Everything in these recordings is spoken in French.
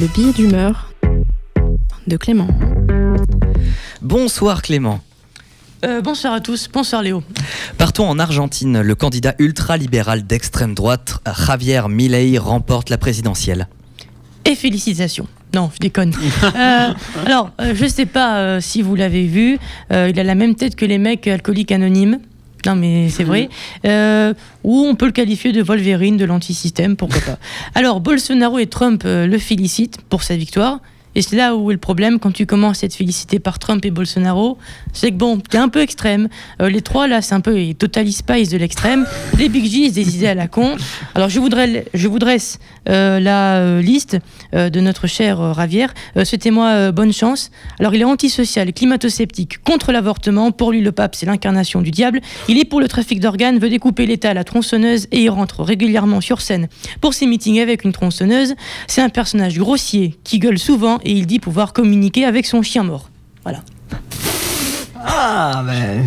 Le billet d'humeur de Clément. Bonsoir Clément. Euh, bonsoir à tous, bonsoir Léo. Partons en Argentine. Le candidat ultra-libéral d'extrême droite, Javier Milei, remporte la présidentielle. Et félicitations. Non, je déconne. Euh, alors, euh, je sais pas euh, si vous l'avez vu, euh, il a la même tête que les mecs alcooliques anonymes. Non, mais c'est vrai. Euh, ou on peut le qualifier de Wolverine de l'antisystème, pourquoi pas. Alors, Bolsonaro et Trump euh, le félicitent pour sa victoire. Et c'est là où est le problème quand tu commences à être félicité par Trump et Bolsonaro. C'est que bon, t'es un peu extrême. Euh, les trois là, c'est un peu les Total Spice de l'extrême. Les Big G, des idées à la con. Alors je voudrais, je vous dresse euh, la euh, liste de notre cher Ravière. Souhaitez-moi bonne chance. Alors il est antisocial, climato-sceptique, contre l'avortement. Pour lui, le pape, c'est l'incarnation du diable. Il est pour le trafic d'organes, veut découper l'État à la tronçonneuse et il rentre régulièrement sur scène pour ses meetings avec une tronçonneuse. C'est un personnage grossier qui gueule souvent et il dit pouvoir communiquer avec son chien mort. Voilà. Ah, ben.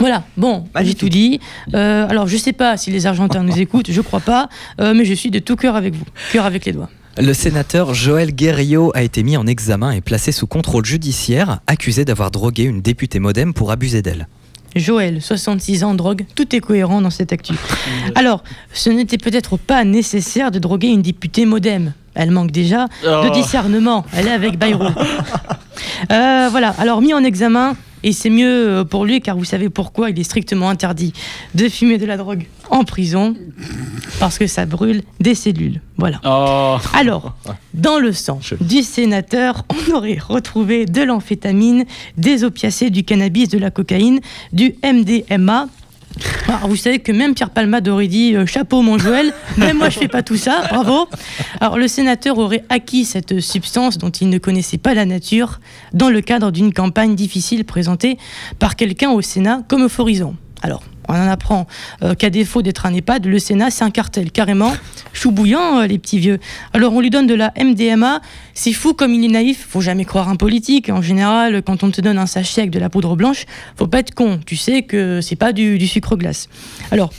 Voilà, bon, j'ai tout dit. Euh, alors, je sais pas si les Argentins nous écoutent, je crois pas, euh, mais je suis de tout cœur avec vous, cœur avec les doigts. Le sénateur Joël Guerrillo a été mis en examen et placé sous contrôle judiciaire, accusé d'avoir drogué une députée modem pour abuser d'elle. Joël, 66 ans, drogue, tout est cohérent dans cette actu. Alors, ce n'était peut-être pas nécessaire de droguer une députée modem. Elle manque déjà de Oh. discernement. Elle est avec Bayrou. Euh, voilà, alors mis en examen, et c'est mieux euh, pour lui car vous savez pourquoi il est strictement interdit de fumer de la drogue en prison, parce que ça brûle des cellules. Voilà. Oh. Alors, dans le sang du sénateur, on aurait retrouvé de l'amphétamine, des opiacés, du cannabis, de la cocaïne, du MDMA. Alors, vous savez que même Pierre Palmade aurait dit euh, chapeau mon Joël, même moi je fais pas tout ça, bravo. Alors le sénateur aurait acquis cette substance dont il ne connaissait pas la nature dans le cadre d'une campagne difficile présentée par quelqu'un au Sénat comme euphorisant. Alors, on en apprend euh, qu'à défaut d'être un EHPAD, le Sénat c'est un cartel carrément, chou bouillant euh, les petits vieux. Alors on lui donne de la MDMA, c'est fou comme il est naïf, faut jamais croire un politique. En général, quand on te donne un sachet avec de la poudre blanche, faut pas être con, tu sais que c'est pas du, sucre glace. Alors,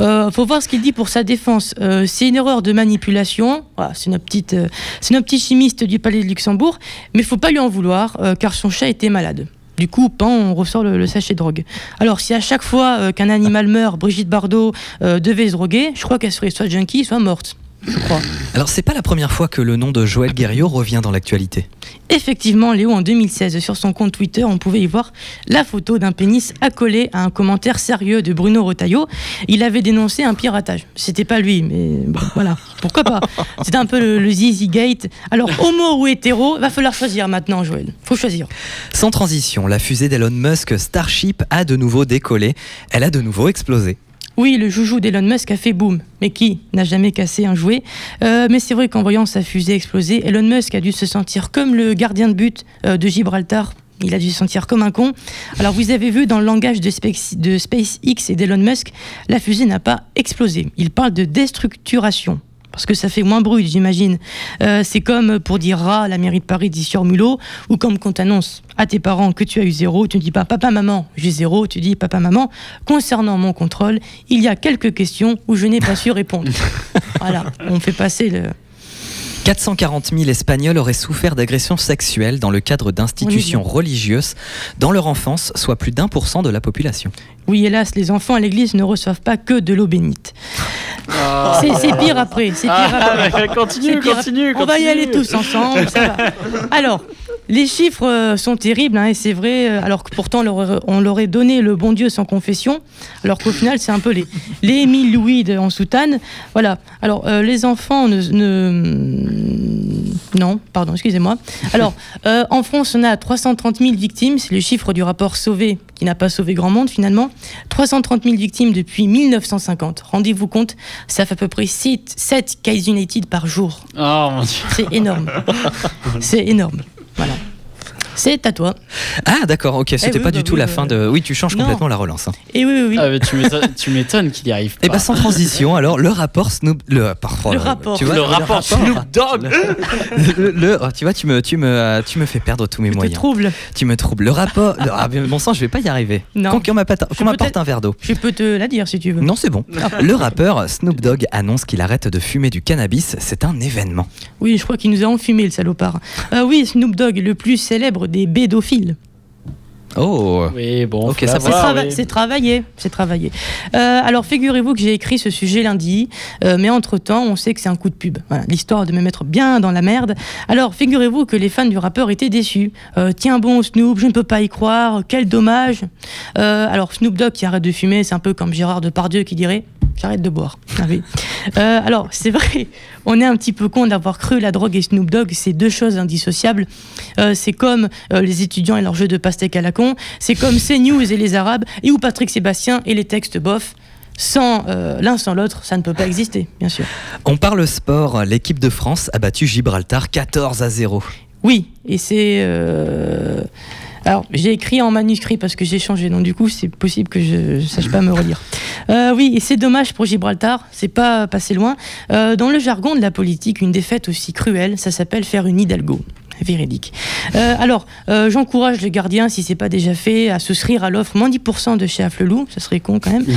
euh, faut voir ce qu'il dit pour sa défense. C'est une erreur de manipulation, Voilà, c'est notre petit chimiste du Palais de Luxembourg, mais faut pas lui en vouloir car son chat était malade. Du coup, on ressort le, le sachet de drogue. Alors, si à chaque fois euh, qu'un animal meurt, Brigitte Bardot euh, devait se droguer, je crois qu'elle serait soit junkie, soit morte. Je crois. Alors c'est pas la première fois que le nom de Joël Guerrillo revient dans l'actualité. Effectivement, Léo, en 2016, sur son compte Twitter, on pouvait y voir la photo d'un pénis accolé à un commentaire sérieux de Bruno Retailleau. Il avait dénoncé un piratage. C'était pas lui, mais bon, voilà, pourquoi pas? C'était un peu le, le Zizi Gate. Alors, homo ou hétéro, va falloir choisir maintenant, Joël. Faut choisir. Sans transition, la fusée d'Elon Musk Starship a de nouveau décollé. Elle a de nouveau explosé. Oui, le joujou d'Elon Musk a fait boum. Mais qui n'a jamais cassé un jouet? Euh, Mais c'est vrai qu'en voyant sa fusée exploser, Elon Musk a dû se sentir comme le gardien de but euh, de Gibraltar. Il a dû se sentir comme un con. Alors vous avez vu dans le langage de, Space- de SpaceX et d'Elon Musk, la fusée n'a pas explosé. Il parle de déstructuration. Parce que ça fait moins bruit, j'imagine. Euh, c'est comme pour dire rat à la mairie de Paris dit sur mulot, ou comme quand t'annonces à tes parents que tu as eu zéro, tu ne dis pas papa, maman, j'ai zéro, tu dis papa, maman. Concernant mon contrôle, il y a quelques questions où je n'ai pas su répondre. voilà, on fait passer le. 440 000 Espagnols auraient souffert d'agressions sexuelles dans le cadre d'institutions religieuses dans leur enfance, soit plus d'un pour cent de la population. Oui, hélas, les enfants à l'église ne reçoivent pas que de l'eau bénite. C'est c'est pire après, c'est pire après. Ah, continue, C'est pire. continue, On va y continue. aller tous ensemble. ça va. Alors, les chiffres euh, sont terribles, hein, et c'est vrai, euh, alors que pourtant on leur aurait- on leur aurait donné le bon Dieu sans confession, alors qu'au final c'est un peu les, les Émile Louis de- en soutane. Voilà. Alors, euh, les enfants ne, ne- Non, pardon, excusez-moi. Alors, euh, en France, on a 330 000 victimes, c'est le chiffre du rapport Sauvé, qui n'a pas sauvé grand monde finalement. 330 000 victimes depuis 1950. Rendez-vous compte, ça fait à peu près 7, 7 Case United par jour. Oh mon dieu. C'est énorme. C'est énorme. Voilà. C'est à toi. Ah d'accord, ok, c'était oui, pas bah du tout oui, la bah- fin de... Oui, tu changes Non. complètement la relance. hein. Et oui, oui, oui. Ah, mais tu m'étonnes- tu m'étonnes qu'il y arrive pas. Et bah sans transition, alors le rapport Snoop... Le, pardon, Le rapport. Tu vois, le rapport Snoop Dogg le, le- oh, tu vois, tu me, tu, me, tu me fais perdre tous mes Je te moyens. trouble. Tu me troubles. Le rapport... ah, bon sang, je vais pas y arriver. Non. Qu'on qu'on m'apporte un verre d'eau. Je peux te la dire si tu veux. Non, c'est bon. Le rappeur Snoop Dogg annonce qu'il arrête de fumer du cannabis. C'est un événement. Oui, je crois qu'il nous a enfumé, le salopard. Euh, oui, Snoop Dogg, le plus célèbre des bédophiles. Oh Oui, bon, Ok, faut ça la va. C'est trava- oui. c'est travaillé, c'est travaillé. Euh, alors figurez-vous que j'ai écrit ce sujet lundi, euh, mais entre-temps, on sait que c'est un coup de pub. Voilà, L'histoire de me mettre bien dans la merde. Alors figurez-vous que les fans du rappeur étaient déçus. Euh, Tiens bon Snoop, je ne peux pas y croire, quel dommage. Euh, alors Snoop Dogg qui arrête de fumer, c'est un peu comme Gérard Depardieu qui dirait J'arrête de boire. Ah oui. Euh, alors, c'est vrai, on est un petit peu con d'avoir cru la drogue et Snoop Dogg, c'est deux choses indissociables. Euh, c'est comme euh, les étudiants et leur jeu de pastèque à la con, c'est comme CNews et les Arabes, et ou Patrick Sébastien et les textes bof. Sans l'un sans l'autre, ça ne peut pas exister, bien sûr. On parle sport. L'équipe de France a battu Gibraltar 14 à 0. Oui, et c'est. Alors, j'ai écrit en manuscrit parce que j'ai changé, donc du coup, c'est possible que je ne sache pas me relire. Euh, oui, et c'est dommage pour Gibraltar, c'est pas passé loin. Euh, dans le jargon de la politique, une défaite aussi cruelle, ça s'appelle faire une Hidalgo. Véridique. Euh, alors, euh, j'encourage le gardien, si c'est pas déjà fait, à souscrire à l'offre moins 10% de chez Afflelou, ça serait con quand même.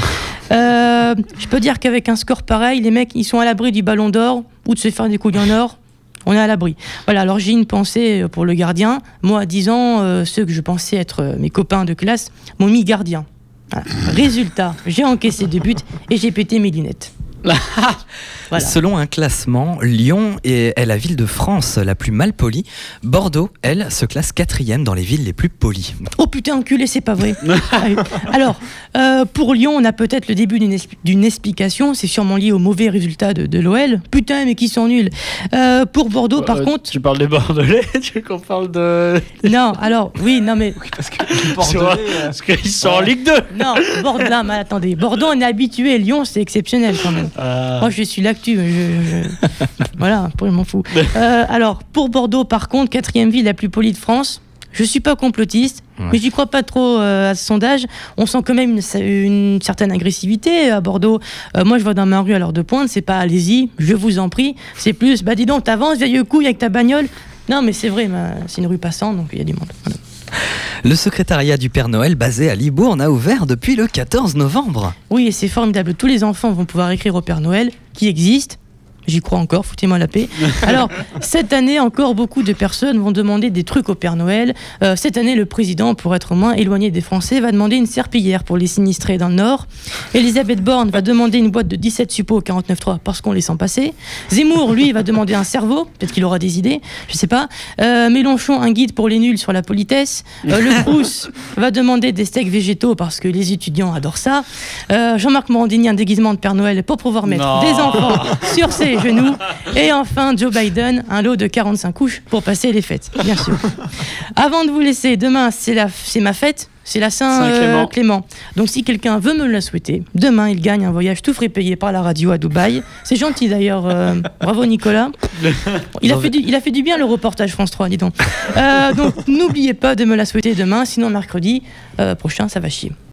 Euh, je peux dire qu'avec un score pareil, les mecs, ils sont à l'abri du ballon d'or ou de se faire des couilles en or. On est à l'abri. Voilà, alors j'ai une pensée pour le gardien. Moi, à 10 ans, euh, ceux que je pensais être euh, mes copains de classe m'ont mis gardien. Résultat, j'ai encaissé deux buts et j'ai pété mes lunettes. Voilà. Selon un classement, Lyon est, la ville de France la plus mal polie. Bordeaux, elle, se classe quatrième dans les villes les plus polies. Oh putain, enculé, c'est pas vrai. Ah oui. Alors, euh, pour Lyon, on a peut-être le début d'une expli- d'une explication. C'est sûrement lié au mauvais résultat de, de l'OL. Putain, mais qui sont nuls. Euh, pour Bordeaux, par Euh, contre. Tu parles des Bordelais Tu veux qu'on parle de. Non, alors, oui, non, mais. Parce que Bordelais, euh, Parce qu'ils sont en Ligue 2 Non, Bordeaux, mais attendez. Bordeaux, on est habitué. Lyon, c'est exceptionnel quand même. Ah. Moi, je suis l'actu. je- je- voilà, pour je m'en fous. Euh, alors, pour Bordeaux, par contre, quatrième ville la plus polie de France. Je suis pas complotiste, Ouais. mais j'y crois pas trop euh, à ce sondage. On sent quand même une, une certaine agressivité à Bordeaux. Euh, moi, je vois dans ma rue à l'heure de pointe, c'est pas allez-y, je vous en prie. C'est plus, bah dis donc, t'avances, vieille couille avec ta bagnole. Non, mais c'est vrai, c'est une rue passante, donc il y a du monde. Voilà. Le secrétariat du Père Noël basé à Libourne a ouvert depuis le 14 novembre. Oui, et c'est formidable. Tous les enfants vont pouvoir écrire au Père Noël, qui existe. J'y crois encore, foutez-moi la paix. Alors, cette année, encore beaucoup de personnes vont demander des trucs au Père Noël. Euh, cette année, le président, pour être moins éloigné des Français, va demander une serpillière pour les sinistrés dans le Nord. Elisabeth Borne va demander une boîte de 17 suppos au 49.3 parce qu'on les sent passer. Zemmour, lui, va demander un cerveau. Peut-être qu'il aura des idées, je sais pas. Euh, Mélenchon, un guide pour les nuls sur la politesse. Euh, le Crous va demander des steaks végétaux parce que les étudiants adorent ça. Jean-Marc Morandini, un déguisement de Père Noël pour pouvoir mettre Non. des enfants sur ses genoux. Et enfin, Joe Biden, un lot de 45 couches pour passer les fêtes, bien sûr. Avant de vous laisser, demain, c'est la- c'est ma fête. C'est la Saint-Clément. Saint-Clément. Donc, si quelqu'un veut me la souhaiter, demain, il gagne un voyage tout frais payé par la radio à Dubaï. C'est gentil d'ailleurs. euh, bravo, Nicolas. Il a, fait du, il a fait du bien le reportage France 3, dis donc. Euh, donc, n'oubliez pas de me la souhaiter demain, sinon mercredi euh, prochain, ça va chier.